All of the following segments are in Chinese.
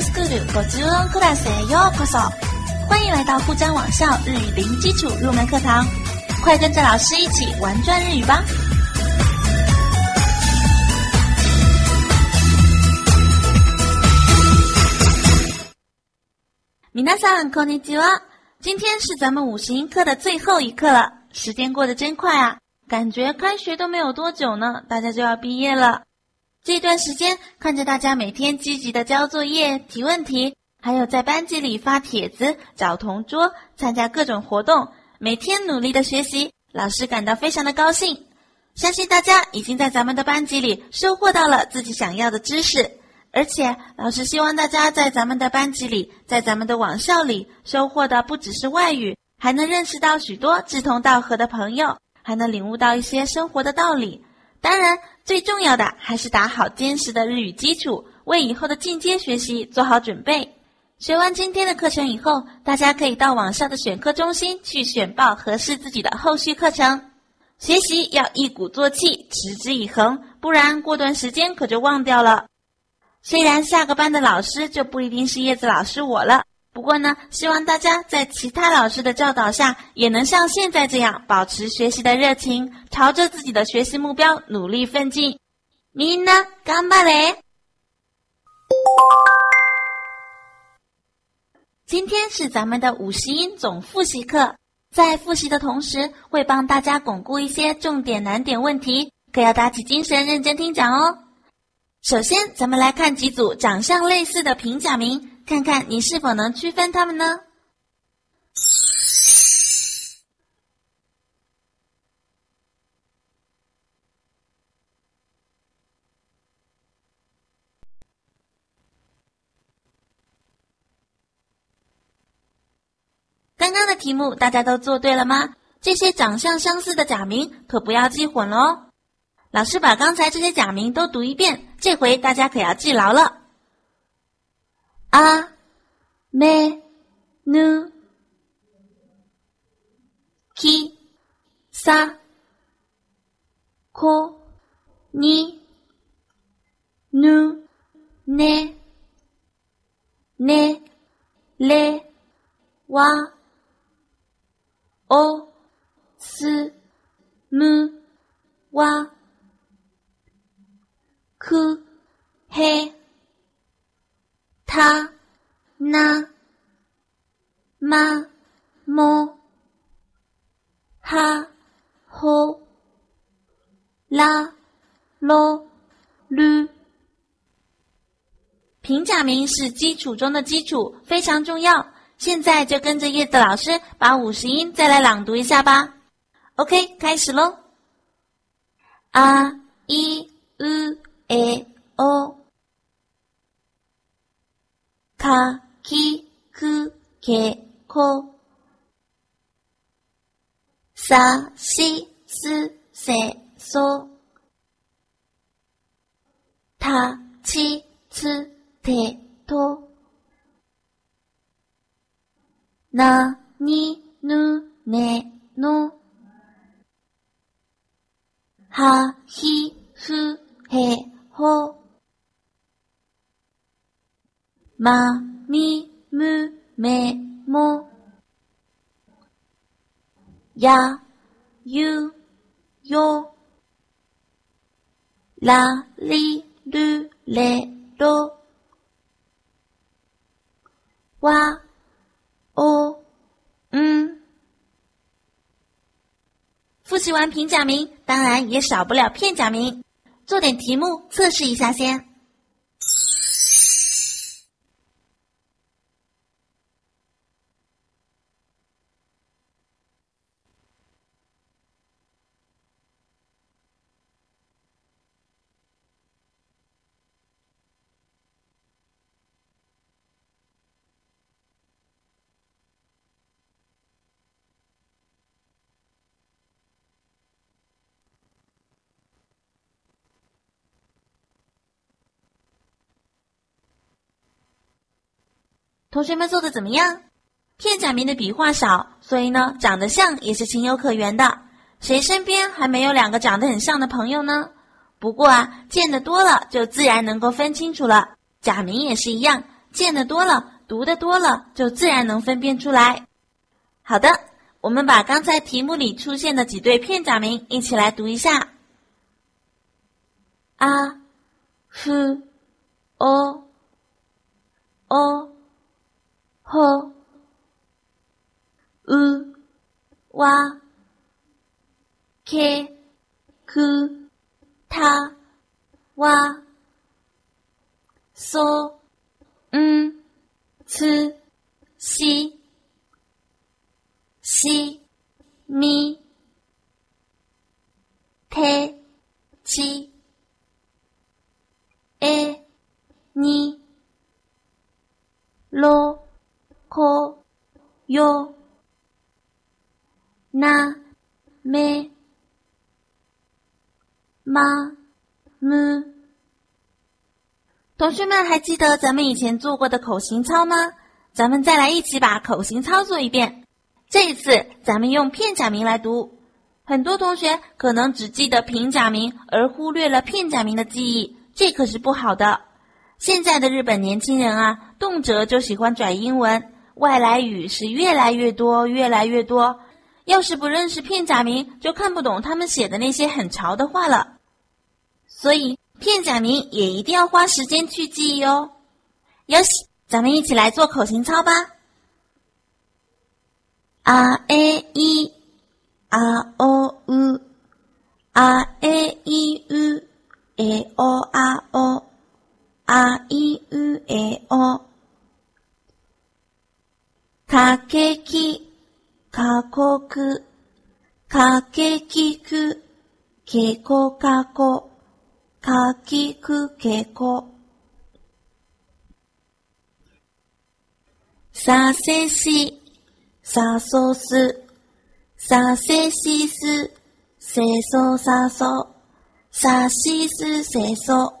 トスクール50音クラスへようこそ。欢迎来到沪江网校日语零基础入门课堂，快跟着老师一起玩转日语吧！皆さんこんにちは。今天是咱们五十音课的最后一课了，时间过得真快啊！感觉开学都没有多久呢，大家就要毕业了。 这段时间看着大家每天积极的交作业、提问题，还有在班级里发帖子、找同桌、参加各种活动，每天努力的学习，老师感到非常的高兴。相信大家已经在咱们的班级里收获到了自己想要的知识，而且老师希望大家在咱们的班级里，在咱们的网校里收获的不只是外语，还能认识到许多志同道合的朋友，还能领悟到一些生活的道理。当然，最重要的还是打好坚实的日语基础，为以后的进阶学习做好准备。学完今天的课程以后，大家可以到网上的选课中心去选报合适自己的后续课程。学习要一鼓作气，持之以恒，不然过段时间可就忘掉了。虽然下个班的老师就不一定是叶子老师我了。不过呢，希望大家在其他老师的教导下，也能像现在这样保持学习的热情，朝着自己的学习目标努力奋进。みんな頑張れ！今天是咱们的五十音总复习课，在复习的同时，会帮大家巩固一些重点难点问题，可要打起精神认真听讲哦。首先，咱们来看几组长相类似的平假名。 看看你是否能区分它们呢？刚刚的题目大家都做对了吗？这些长相相似的假名可不要记混了哦。老师把刚才这些假名都读一遍，这回大家可要记牢了。あ、め、ぬ、き、さ、こ、に、ぬ、ね、ね、れ、わ、お、す、む、わ、く、へ、他、な、ま、も、は、ほ、ら、ろ、る。平假名是基础中的基础，非常重要。现在就跟着叶子老师把五十音再来朗读一下吧。OK，开始喽。あ、い、う、え、お。 かきくけこ。さしすせそ。たちつてと。なにぬねの。はま、み、む、め、も。や、ゆ、よ。ら、り、る、れ、ろ。わ、お、嗯。复习完平假名，当然也少不了片假名。做点题目测试一下先。 同学们做的怎么样？片假名的笔画少，所以呢，长得像也是情有可原的。谁身边还没有两个长得很像的朋友呢？不过啊，见得多了，就自然能够分清楚了。假名也是一样，见得多了，读得多了，就自然能分辨出来。好的，我们把刚才题目里出现的几对片假名一起来读一下：啊、f、o、o、h、u、哇、k、ku、ta、哇、so、嗯、c、西、西、咪、te、chi、e、ni、lo、ko、yo、na、me、ma、mu。同学们还记得咱们以前做过的口型操吗？咱们再来一起把口型操做一遍。这一次咱们用片假名来读。很多同学可能只记得平假名，而忽略了片假名的记忆，这可是不好的。现在的日本年轻人啊，动辄就喜欢转英文，外来语是越来越多，越来越多。要是不认识片假名，就看不懂他们写的那些很潮的话了。所以片假名也一定要花时间去记忆哦。哟西，咱们一起来做口型操吧。啊诶一，啊哦 u，啊诶一 u，诶哦啊哦，啊一 u 诶哦。かけき、かこく、かけきく、けこかこ、かきくけこ。させし、さそす、させしす、せそさそ、さしすせそ。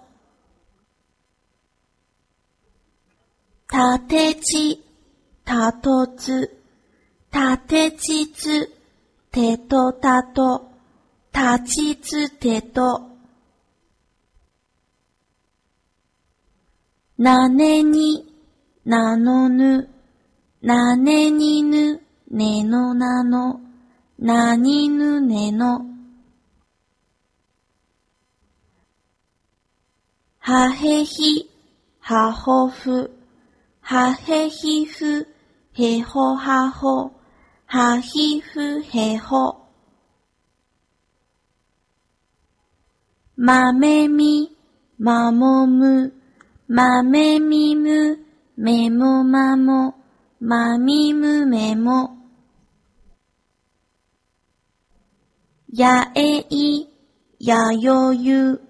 たてち、たとつ、たてちつ、てとたと、たちつてと。なねに、なのぬ、なねにぬ、ねのなの、なにぬねの。はへひ、はほふ、はへひふ、へほはほ、はひふへほ。まめみ、まもむ、まめみむ、めもまも、まみむ。めも。やえい、やよゆ、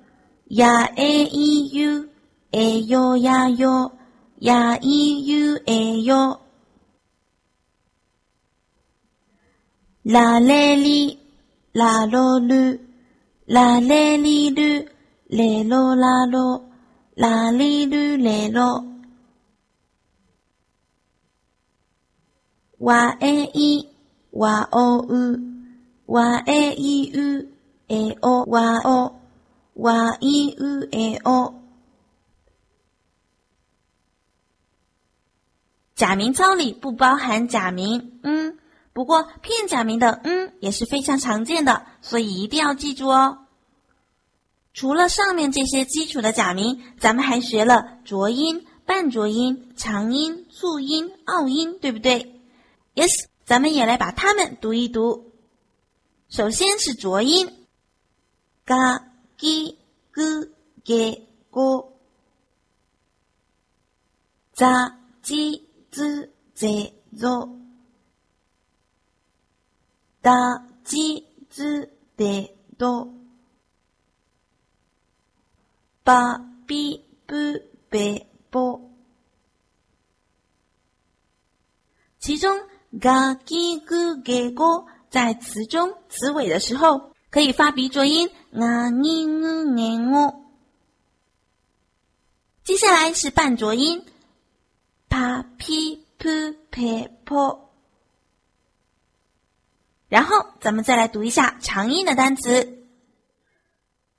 やえいゆ、えよやよ、やいゆえよ。られり、らろる、られりる、れろらろ、らりるれろ。わえい、わおう、わえいう、えおわお、わいうえお。假名操里不包含假名，嗯， 不过片假名的嗯也是非常常见的，所以一定要记住哦。除了上面这些基础的假名，咱们还学了浊音、半浊音、长音、促音、拗音，对不对？Yes，咱们也来把它们读一读。首先是浊音，嘎、gi、gu、ge、go，za、ji、z、ze、 다지즈데도바비布贝波，其中嘎叽咕给锅在词中词尾的时候，可以发鼻浊音啊咪呜咩哦。接下来是半浊音，啪皮布贝波。然后咱们再来读一下长音的单词，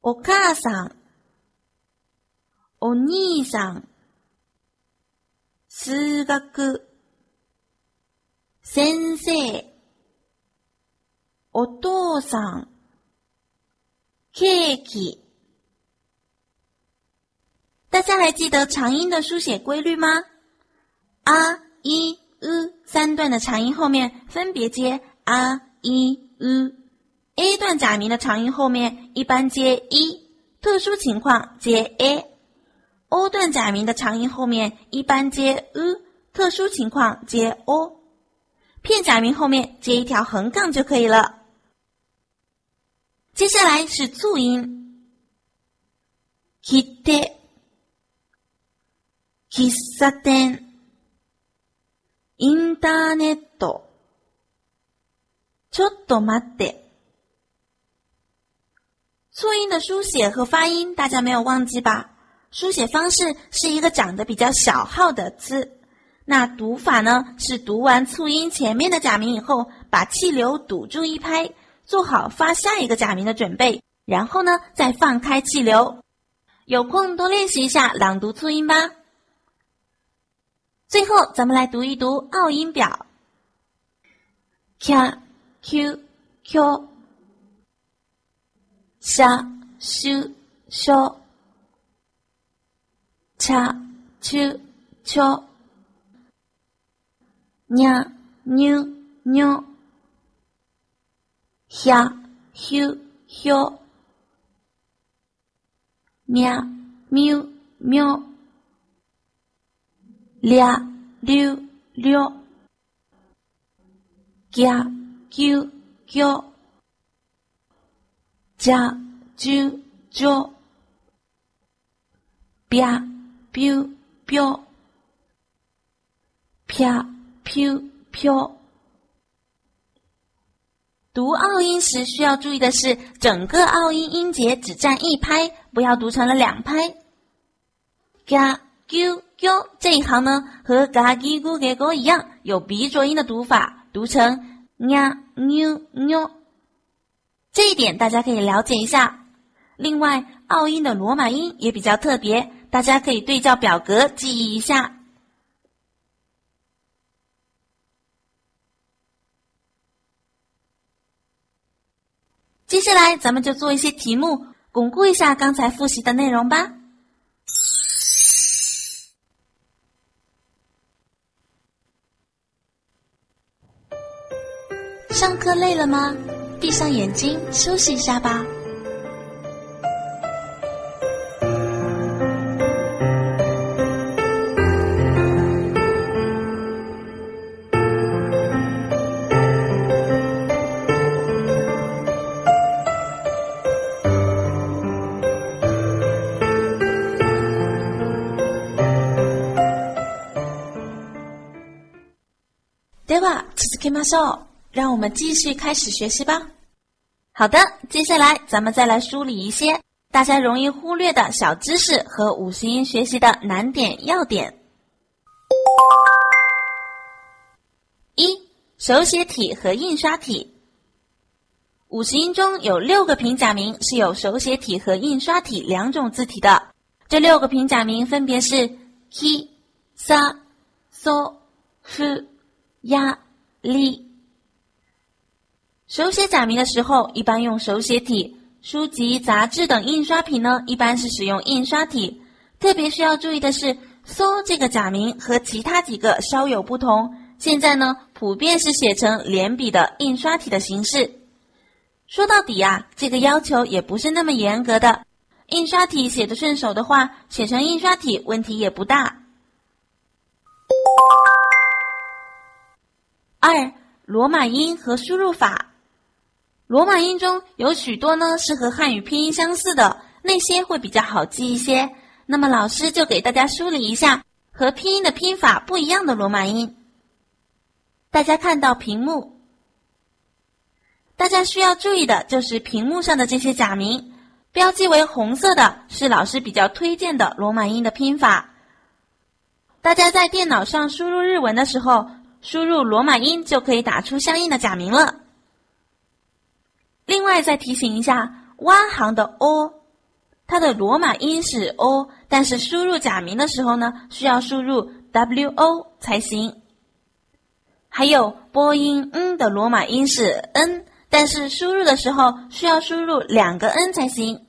お母さん。お兄さん、 数学、先生、お父さん、ケーキ。大家还记得长音的书写规律吗？啊、一、u 三段的长音后面分别接啊、 一、u。A 段假名的长音后面一般接一，特殊情况接 a。O 段假名的长音后面一般接 u，特殊情况接 o。片假名后面接一条横杠就可以了。接下来是促音，kite。喫茶店、インターネット。 ちょっと待って。促音的书写和发音，大家没有忘记吧？书写方式是一个长得比较小号的字，那读法呢是读完促音前面的假名以后，把气流堵住一拍，做好发下一个假名的准备，然后呢再放开气流。有空多练习一下朗读促音吧。最后，咱们来读一读拗音表：k、 q、q、sh、sh、sh、ch、ch、ch、nya、new、new、h、hu、hu、mia、miu、miu。俩溜溜，加九九，加九九，啪飘飘，啪飘飘。读拗音时需要注意的是，整个拗音音节只占一拍，不要读成了两拍。加九。哟，这一行呢和嘎叽咕给咕一样，有鼻浊音的读法，读成呀妞妞。这一点大家可以了解一下。另外，奥音的罗马音也比较特别，大家可以对照表格记忆一下。接下来，咱们就做一些题目，巩固一下刚才复习的内容吧。上课累了吗？闭上眼睛休息一下吧。では続けましょう。 让我们继续开始学习吧。好的，接下来咱们再来梳理一些大家容易忽略的小知识和五十音学习的难点要点。一、手写体和印刷体。五十音中有六个平假名是有手写体和印刷体两种字体的，这六个平假名分别是 ki、sa、so、fu、ya、li。手写假名的时候，一般用手写体；书籍、杂志等印刷品呢，一般是使用印刷体。特别需要注意的是，“搜”这个假名和其他几个稍有不同。现在呢，普遍是写成连笔的印刷体的形式。说到底啊，这个要求也不是那么严格的。印刷体写的顺手的话，写成印刷体问题也不大。二、罗马音和输入法。罗马音中有许多呢是和汉语拼音相似的，那些会比较好记一些。那么老师就给大家梳理一下和拼音的拼法不一样的罗马音。大家看到屏幕，大家需要注意的就是屏幕上的这些假名，标记为红色的是老师比较推荐的罗马音的拼法。大家在电脑上输入日文的时候，输入罗马音就可以打出相应的假名了。另外再提醒一下，弯行的 o，它的罗马音是 o，但是输入假名的时候呢，需要输入 w o 才行。还有播音 n 的罗马音是 n，但是输入的时候需要输入两个 n 才行。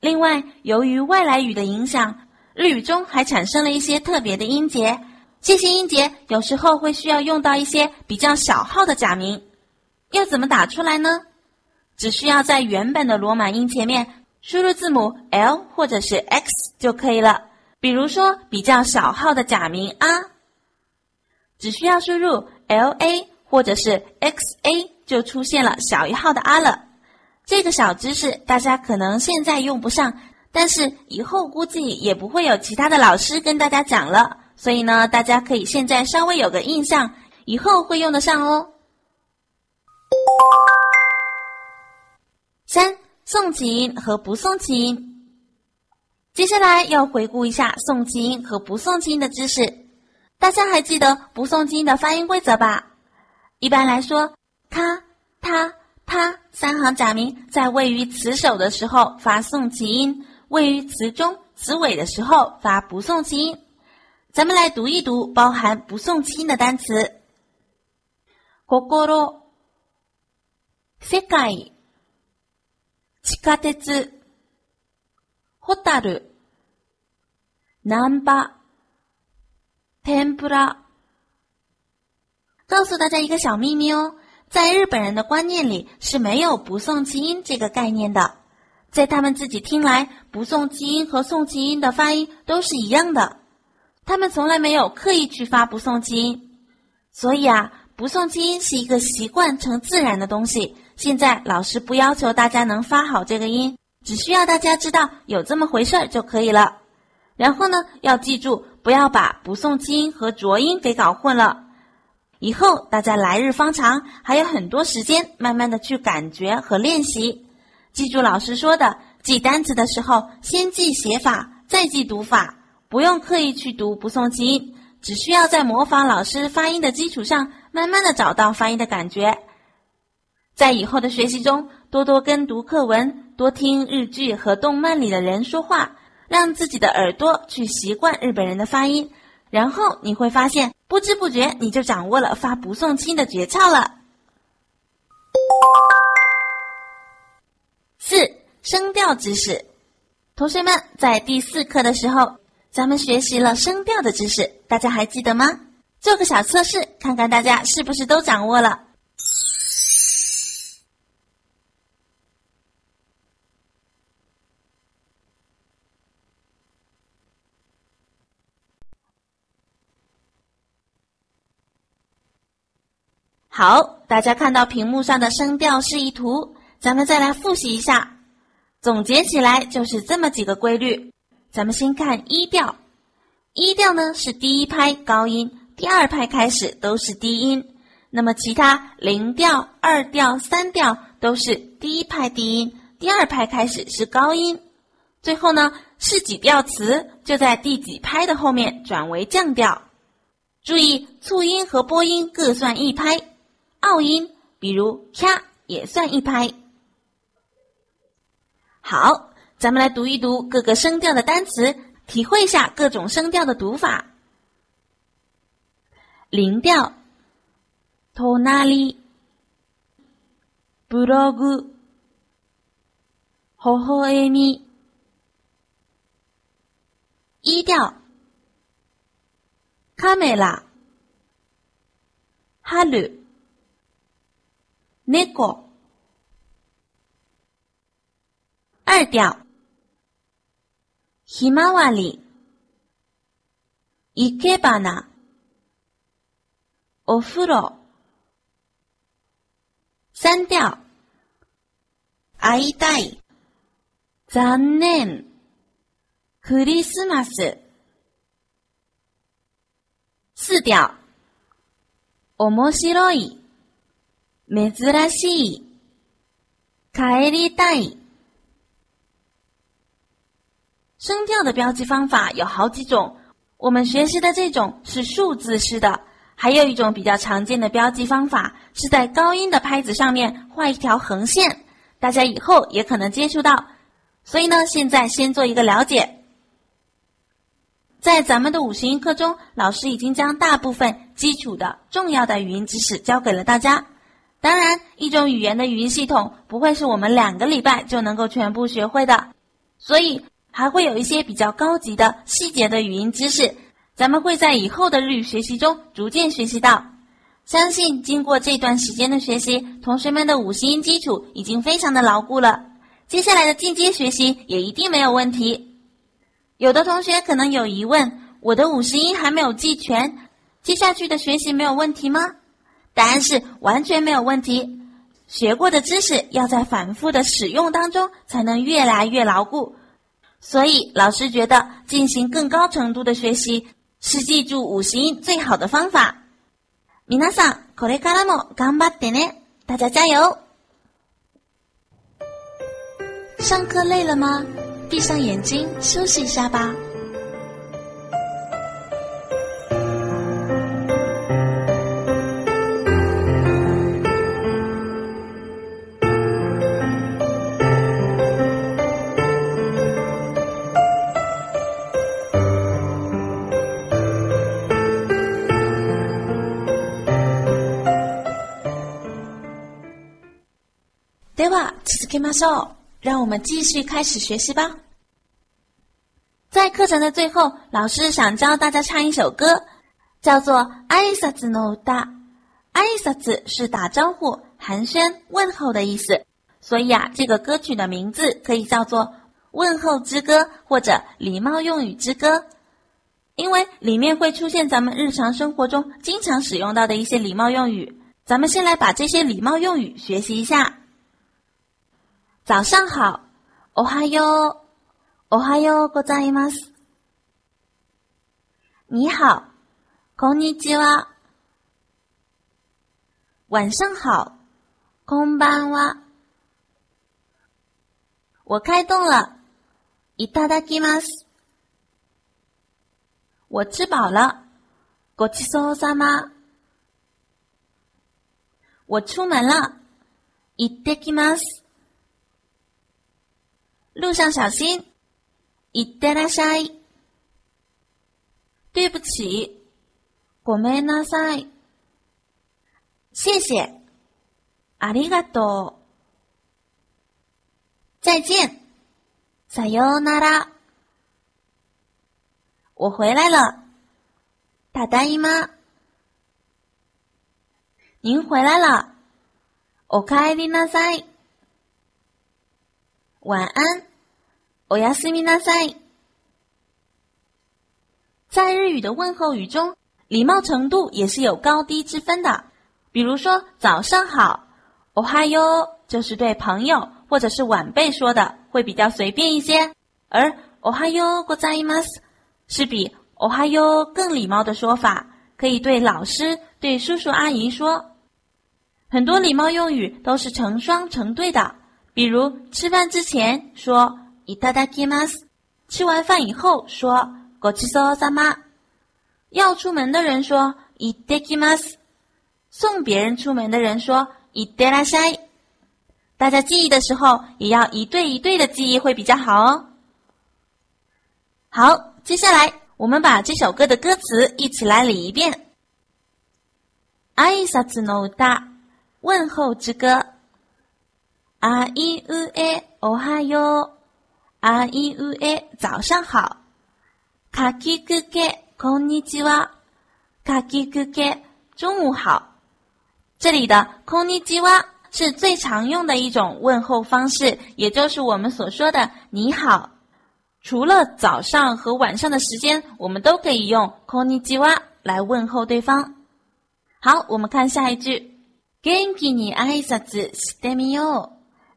另外，由于外来语的影响，日语中还产生了一些特别的音节。这些音节有时候会需要用到一些比较小号的假名，要怎么打出来呢？只需要在原本的罗马音前面输入字母 l 或者是 x 就可以了。比如说比较小号的假名啊，只需要输入 l a 或者是 x a 就出现了小一号的啊了。这个小知识大家可能现在用不上，但是以后估计也不会有其他的老师跟大家讲了，所以呢，大家可以现在稍微有个印象，以后会用得上哦。三送气音和不送气音。接下来要回顾一下送气音和不送气音的知识，大家还记得不送气音的发音规则吧？一般来说，他、他。它三行假名在位于词首的时候发送气音，位于词中、词尾的时候发不送气音。咱们来读一读包含不送气音的单词：心、世界、地下鉄、ホタル、南波、天ぷら。告诉大家一个小秘密哦。在日本人的观念里是没有不送气音这个概念的，在他们自己听来，不送气音和送气音的发音都是一样的，他们从来没有刻意去发不送气音，所以啊，不送气音是一个习惯成自然的东西。 现在老师不要求大家能发好这个音，只需要大家知道有这么回事儿就可以了。然后呢，要记住不要把不送气音和浊音给搞混了。以后大家来日方长，还有很多时间，慢慢的去感觉和练习。记住老师说的，记单词的时候，先记写法，再记读法，不用刻意去读不送气音，只需要在模仿老师发音的基础上，慢慢的找到发音的感觉。在以后的学习中，多多跟读课文，多听日剧和动漫里的人说话，让自己的耳朵去习惯日本人的发音。然后你会发现，不知不觉你就掌握了发不送亲的诀窍了。四声调知识，同学们在第四课的时候，咱们学习了声调的知识，大家还记得吗？做个小测试，看看大家是不是都掌握了。好，大家看到屏幕上的声调示意图，咱们再来复习一下。总结起来就是这么几个规律。咱们先看一调，一调呢是第一拍高音，第二拍开始都是低音。那么其他零调、二调、三调都是第一拍低音，第二拍开始是高音。最后呢是几调词就在第几拍的后面转为降调。注意促音和播音各算一拍。拗音，比如咔，也算一拍。好，咱们来读一读各个声调的单词，体会一下各种声调的读法。零调，トナリ、ブログ、微笑み。一调，カメラ、春。 猫。二调。ひまわり。いけばな。お風呂。三调。会いたい。残念。クリスマス。四调。面白い。珍しい。帰りたい。声调的标记方法有好几种，我们学习的这种是数字式的，还有一种比较常见的标记方法是在高音的拍子上面画一条横线，大家以后也可能接触到。所以呢，现在先做一个了解。 在咱们的五十音课中，老师已经将大部分基础的重要的语音知识教给了大家。 当然，一种语言的语音系统不会是我们两个礼拜就能够全部学会的，所以还会有一些比较高级的细节的语音知识，咱们会在以后的日语学习中逐渐学习到。相信经过这段时间的学习，同学们的五十音基础已经非常的牢固了，接下来的进阶学习也一定没有问题。有的同学可能有疑问：我的五十音还没有记全，接下去的学习没有问题吗？答案是完全没有问题。学过的知识要在反复的使用当中才能越来越牢固，所以老师觉得进行更高程度的学习是记住五十音最好的方法。皆さんこれからも頑張ってね，大家加油！上课累了吗？闭上眼睛休息一下吧。 は続けましょう。让我们继续开始学习吧。在课程的最后，老师想教大家唱一首歌，叫做《挨拶の歌》。挨拶是打招呼、寒暄、问候的意思，所以啊，这个歌曲的名字可以叫做《问候之歌》或者《礼貌用语之歌》，因为里面会出现咱们日常生活中经常使用到的一些礼貌用语。咱们先来把这些礼貌用语学习一下。 早上好，おはよう，おはようございます。你好，こんにちは。晚上好，こんばんは。我开动了，いただきます。我吃饱了，ごちそうさま。我出门了，行ってきます。 路上小心，いってらっしゃい。对不起，ごめんなさい。谢谢，ありがとう。再见，さようなら。我回来了，ただいま。您回来了，おかえりなさい。 晚安，おやすみなさい。在日语的问候语中，礼貌程度也是有高低之分的。比如说早上好，おはよう就是对朋友或者是晚辈说的，会比较随便一些；而おはようございます是比おはよう更礼貌的说法，可以对老师、对叔叔阿姨说。很多礼貌用语都是成双成对的。 比如吃饭之前说“いただきます”，吃完饭以后说“ごちそうさま”。要出门的人说“いってきます”，送别人出门的人说“いってらっしゃい”。大家记忆的时候也要一对一对的记忆会比较好哦。好，接下来我们把这首歌的歌词一起来理一遍：“挨拶の歌，问候之歌。” あいうえおはよう。あいうえ早上好。かきくけこんにちは。かきくけ中午好。这里的こんにちは是最常用的一种问候方式，也就是我们所说的你好。除了早上和晚上的时间，我们都可以用こんにちは来问候对方。好，我们看下一句。元気に挨拶してみよう。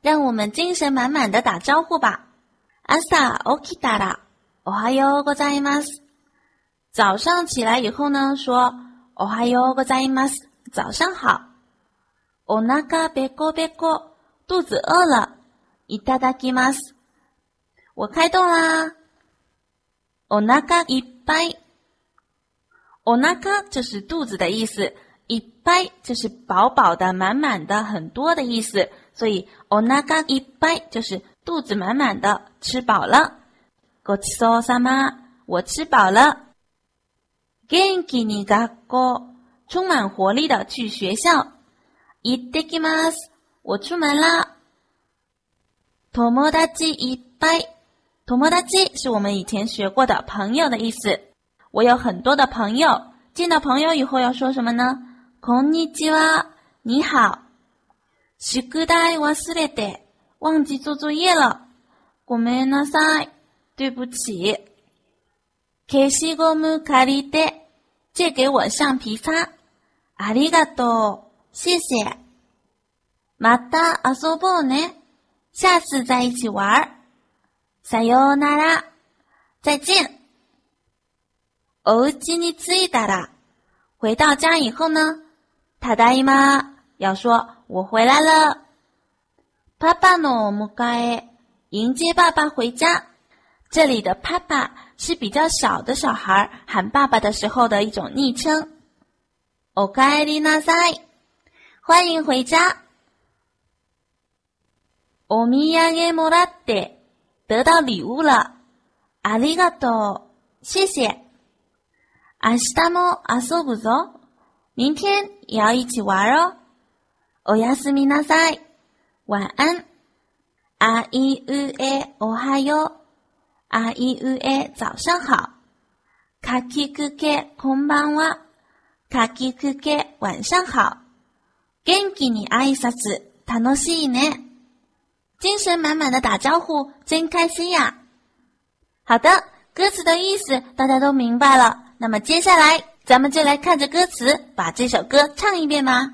让我们精神满满的打招呼吧。朝起きたらおはようございます。早上起来以后呢，说おはようございます，早上好。お腹ペコペコ，肚子饿了。いただきます，我开动啦。お腹いっぱい，お腹就是肚子的意思，いっぱい就是饱饱的、满满的、很多的意思。 所以お腹いっぱい就是肚子满满的，吃饱了。ごちそうさま， 我吃饱了。元気に学校，充满活力的去学校。行ってきます，我出门啦。友達いっぱい，友達是我们以前学过的朋友的意思。我有很多的朋友，见到朋友以后要说什么呢？こんにちは，你好。 宿題忘れて，忘记做作业了。ごめんなさい，对不起。消しゴム借りて，借给我橡皮擦。ありがとう，谢谢。また遊ぼうね，下次再一起玩。さよなら，再见。お家に着いたら，回到家以后呢？ただいま，要说 我回来了。パパの迎え，迎接爸爸回家。这里的パパ是比较小的小孩喊爸爸的时候的一种昵称。おかえりなさい，欢迎回家。お土産もらって，得到礼物了。ありがとう，谢谢。明日も遊ぶぞ，明天也要一起玩哦。 おやすみなさい，晚安。あいうえおはよう，あいうえ早上好。かきくけこんばんは，かきくけ晚上好。元気に挨拶楽しいね，精神满满的打招呼真开心呀。好的，歌词的意思大家都明白了。那么接下来，咱们就来看着歌词，把这首歌唱一遍吧。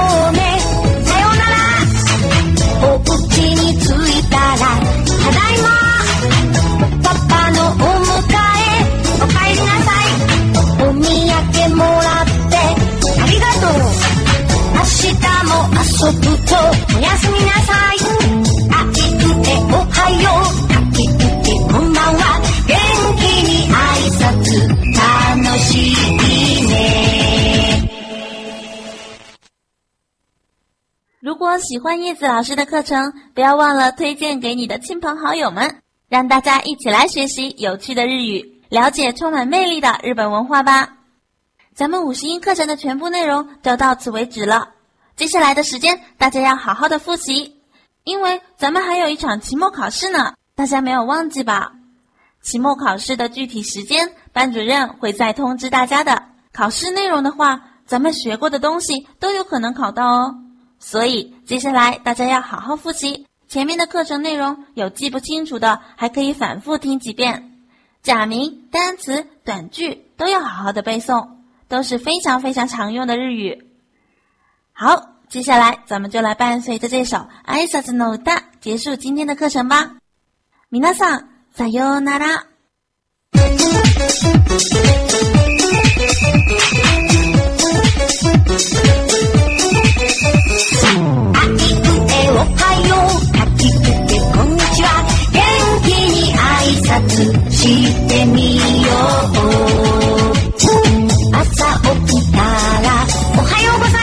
喜欢叶子老师的课程，不要忘了推荐给你的亲朋好友们，让大家一起来学习有趣的日语，了解充满魅力的日本文化吧。咱们五十音课程的全部内容就到此为止了。接下来的时间，大家要好好的复习，因为咱们还有一场期末考试呢，大家没有忘记吧？期末考试的具体时间，班主任会再通知大家的。考试内容的话，咱们学过的东西都有可能考到哦。所以接下来大家要好好复习前面的课程内容，有记不清楚的，还可以反复听几遍。假名、单词、短句都要好好的背诵，都是非常非常常用的日语。好，接下来咱们就来伴随着这首《挨萨子诺大》结束今天的课程吧。米娜桑，さようなら。あ おはよう。かきくけこんにちは。元気に挨拶してみよう。朝起きたらおはようございます。